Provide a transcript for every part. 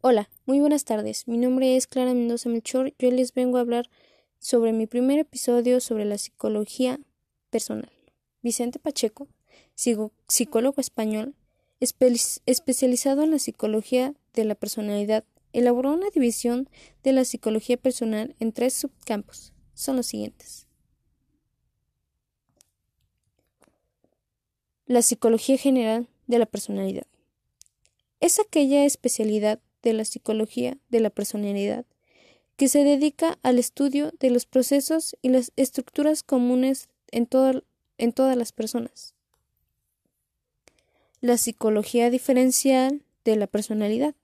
Hola, muy buenas tardes. Mi nombre es Clara Mendoza Melchor. Yo les vengo a hablar sobre mi primer episodio sobre la psicología personal. Vicente Pacheco, psicólogo español, especializado en la psicología de la personalidad, elaboró una división de la psicología personal en tres subcampos. Son los siguientes. La psicología general de la personalidad. Es aquella especialidad de la psicología de la personalidad, que se dedica al estudio de los procesos y las estructuras comunes en, todas las personas. La psicología diferencial de la personalidad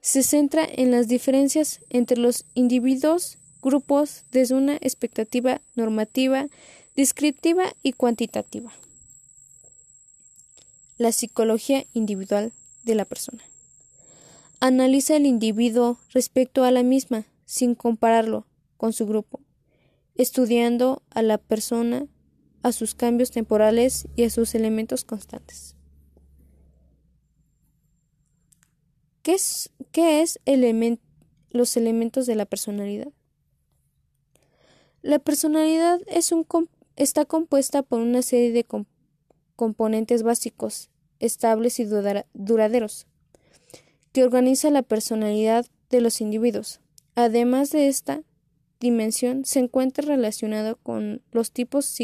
se centra en las diferencias entre los individuos, grupos, desde una expectativa normativa, descriptiva y cuantitativa. La psicología individual de la persona. Analiza el individuo respecto a la misma, sin compararlo con su grupo, estudiando a la persona, a sus cambios temporales y a sus elementos constantes. ¿Qué es, qué es los elementos de la personalidad? La personalidad es un, está compuesta por una serie de componentes básicos, estables y duraderos que organiza la personalidad de los individuos. Además de esta dimensión, se encuentra relacionado con los tipos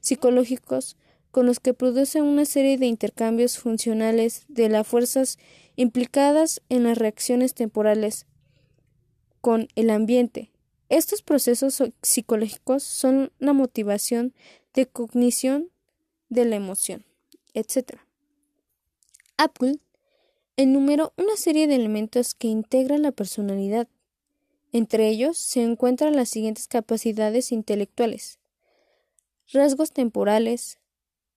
psicológicos con los que produce una serie de intercambios funcionales de las fuerzas implicadas en las reacciones temporales con el ambiente. Estos procesos psicológicos son la motivación de cognición de la emoción, etc. Apple enumeró una serie de elementos que integran la personalidad. Entre ellos se encuentran las siguientes capacidades intelectuales, rasgos temporales,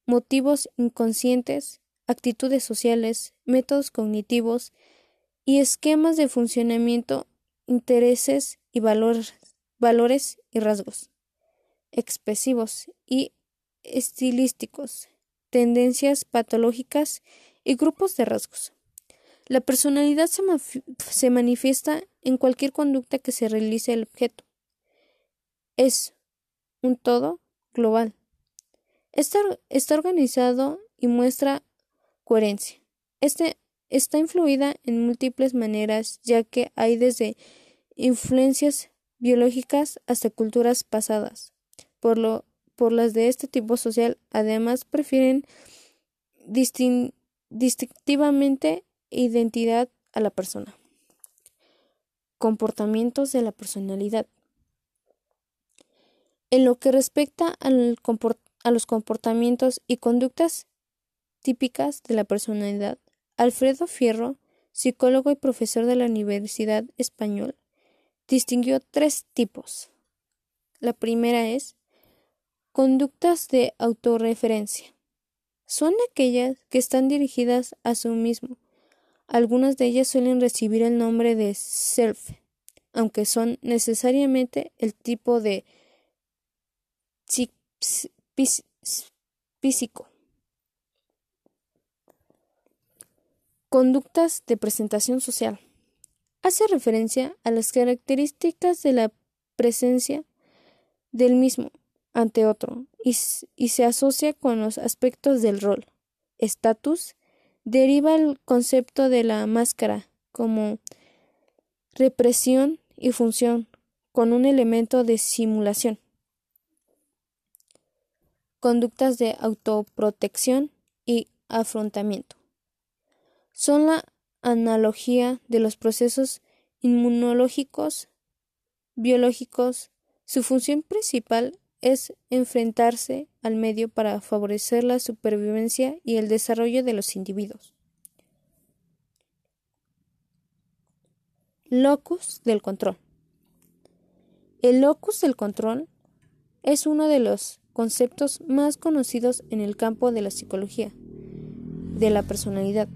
motivos inconscientes, actitudes sociales, métodos cognitivos y esquemas de funcionamiento, intereses y valores, valores y rasgos expresivos y estilísticos, tendencias patológicas y grupos de rasgos. La personalidad se, manifiesta en cualquier conducta que se realice el objeto. Es un todo global. Está, organizado y muestra coherencia. Este está influida en múltiples maneras, ya que hay desde influencias biológicas hasta culturas pasadas. Por, lo, por las de este tipo social, además, prefieren distintivamente identidad a la persona. Comportamientos de la personalidad. En lo que respecta a los comportamientos y conductas típicas de la personalidad, Alfredo Fierro, psicólogo y profesor de la Universidad Española, distinguió tres tipos. La primera es conductas de autorreferencia. Son aquellas que están dirigidas a sí mismo, algunas de ellas suelen recibir el nombre de self, aunque son necesariamente el tipo de físico. Conductas de presentación social. Hace referencia a las características de la presencia del mismo ante otro y, y se asocia con los aspectos del rol, estatus deriva el concepto de la máscara como represión y función con un elemento de simulación. Conductas de autoprotección y afrontamiento. Son la analogía de los procesos inmunológicos, biológicos. Su función principal es enfrentarse al medio para favorecer la supervivencia y el desarrollo de los individuos. Locus del control. El locus del control es uno de los conceptos más conocidos en el campo de la psicología de la personalidad.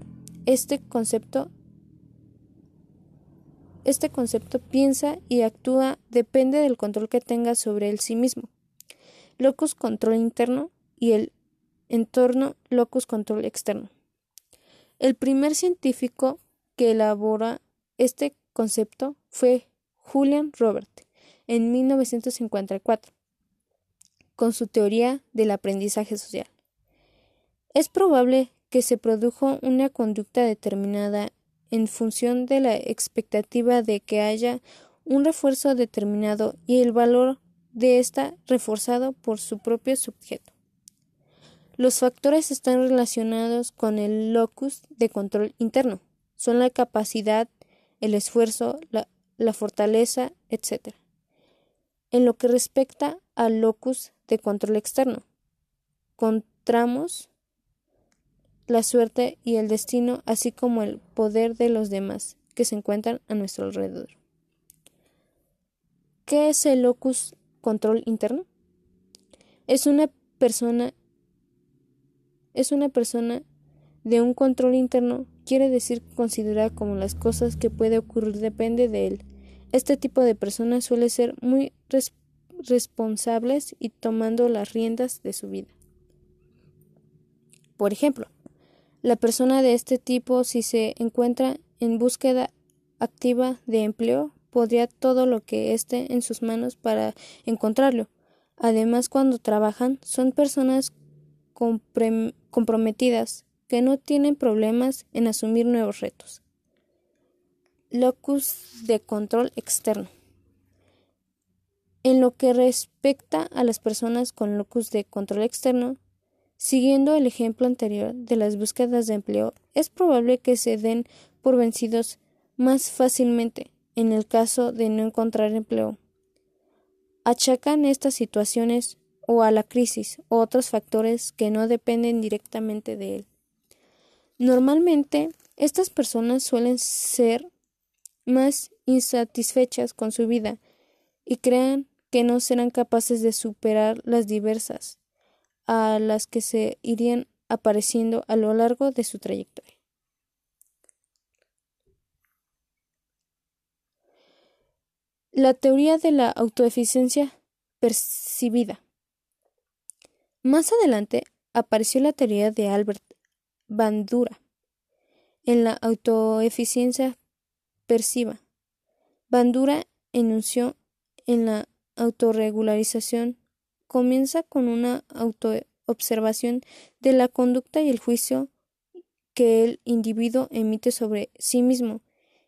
Este concepto este concepto piensa y actúa depende del control que tenga sobre el sí mismo locus control interno y el entorno locus control externo. El primer científico que elabora este concepto fue Julian Robert en 1954 con su teoría del aprendizaje social. Es probable que se produjo una conducta determinada en función de la expectativa de que haya un refuerzo determinado y el valor de ésta reforzado por su propio sujeto. Los factores están relacionados con el locus de control interno. Son la capacidad, el esfuerzo, la, fortaleza, etc. En lo que respecta al locus de control externo, encontramos la suerte y el destino, así como el poder de los demás que se encuentran a nuestro alrededor. ¿Qué es el locus control interno? Es una persona es una persona de un control interno, quiere decir considerar como las cosas que puede ocurrir depende de él. Este tipo de personas suele ser muy responsables y tomando las riendas de su vida. Por ejemplo, la persona de este tipo, si se encuentra en búsqueda activa de empleo, podría todo lo que esté en sus manos para encontrarlo. Además, cuando trabajan, son personas comprometidas que no tienen problemas en asumir nuevos retos. Locus de control externo. En lo que respecta a las personas con locus de control externo, siguiendo el ejemplo anterior de las búsquedas de empleo, es probable que se den por vencidos más fácilmente en el caso de no encontrar empleo. Achacan estas situaciones o a la crisis o otros factores que no dependen directamente de él. Normalmente, estas personas suelen ser más insatisfechas con su vida y crean que no serán capaces de superar las diversas a las que se irían apareciendo a lo largo de su trayectoria. La teoría de la autoeficiencia percibida. Más adelante apareció la teoría de Albert Bandura en la autoeficiencia perciba. Bandura enunció en la autorregularización comienza con una autoobservación de la conducta y el juicio que el individuo emite sobre sí mismo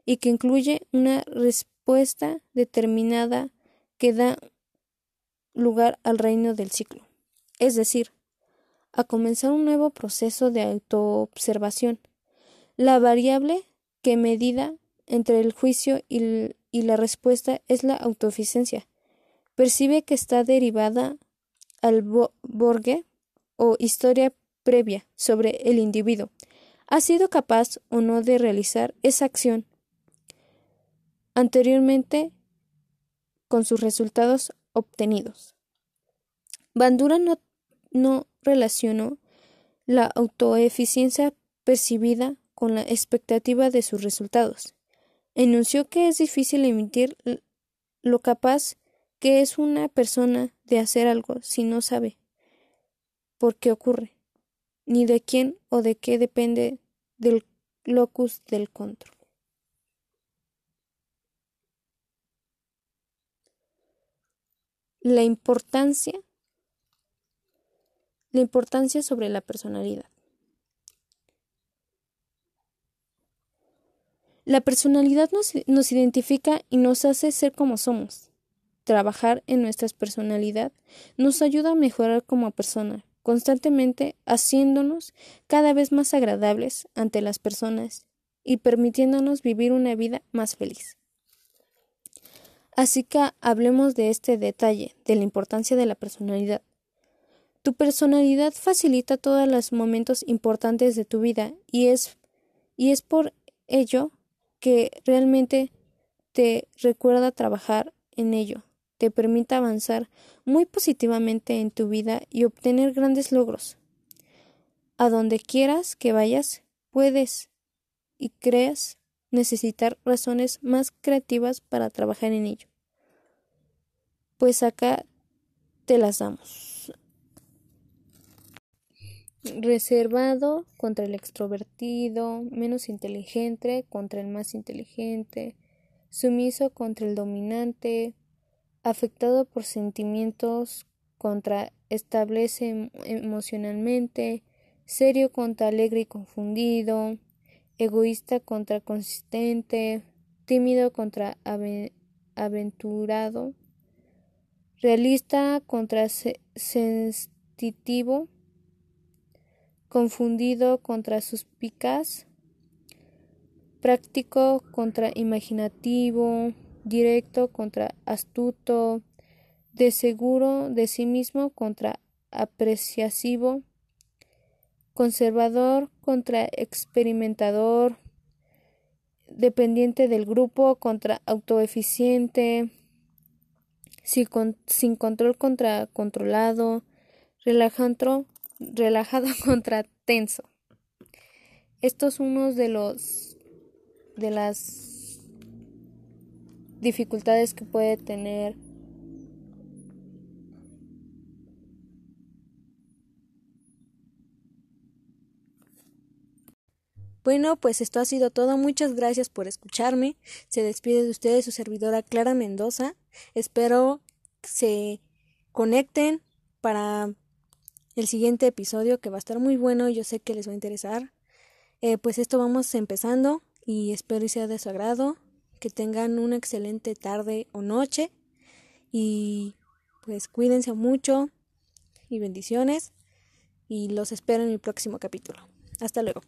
y que incluye una respuesta determinada que da lugar al reino del ciclo, es decir, a comenzar un nuevo proceso de autoobservación. La variable que medida entre el juicio y, la respuesta es la autoeficiencia, percibe que está derivada al borgue o historia previa sobre el individuo. ¿Ha sido capaz o no de realizar esa acción anteriormente con sus resultados obtenidos? Bandura no, no relacionó la autoeficiencia percibida con la expectativa de sus resultados. Enunció que es difícil emitir lo capaz que es una persona de hacer algo si no sabe por qué ocurre, ni de quién o de qué depende del locus del control. La importancia la importancia sobre la personalidad. La personalidad nos, nos identifica y nos hace ser como somos trabajar en nuestra personalidad nos ayuda a mejorar como persona, constantemente haciéndonos cada vez más agradables ante las personas y permitiéndonos vivir una vida más feliz. Así que hablemos de este detalle, de la importancia de la personalidad. Tu personalidad facilita todos los momentos importantes de tu vida y es, y es por ello que realmente te recuerda trabajar en ello te permita avanzar muy positivamente en tu vida y obtener grandes logros. A donde quieras que vayas, puedes y creas necesitar razones más creativas para trabajar en ello. Pues acá te las damos. reservado contra el extrovertido, menos inteligente contra el más inteligente, sumiso contra el dominante, afectado por sentimientos contra establece emocionalmente, serio contra alegre y confundido, egoísta contra consistente, tímido contra aventurado, realista contra sensitivo, confundido contra suspicaz, práctico contra imaginativo, directo contra astuto, de seguro de sí mismo contra apreciativo, conservador contra experimentador, dependiente del grupo contra autoeficiente, sin, control contra controlado, relajado, relajado contra tenso. Estos son unos de los de las dificultades que puede tener Bueno, pues esto ha sido todo. Muchas gracias por escucharme. Se despide de ustedes su servidora Clara Mendoza. Espero se conecten para el siguiente episodio que va a estar muy bueno. Yo sé que les va a interesar. Eh, pues esto vamos empezando y espero y sea de su agrado. Que tengan una excelente tarde o noche. Y pues cuídense mucho y bendiciones. Y los espero en mi próximo capítulo. Hasta luego.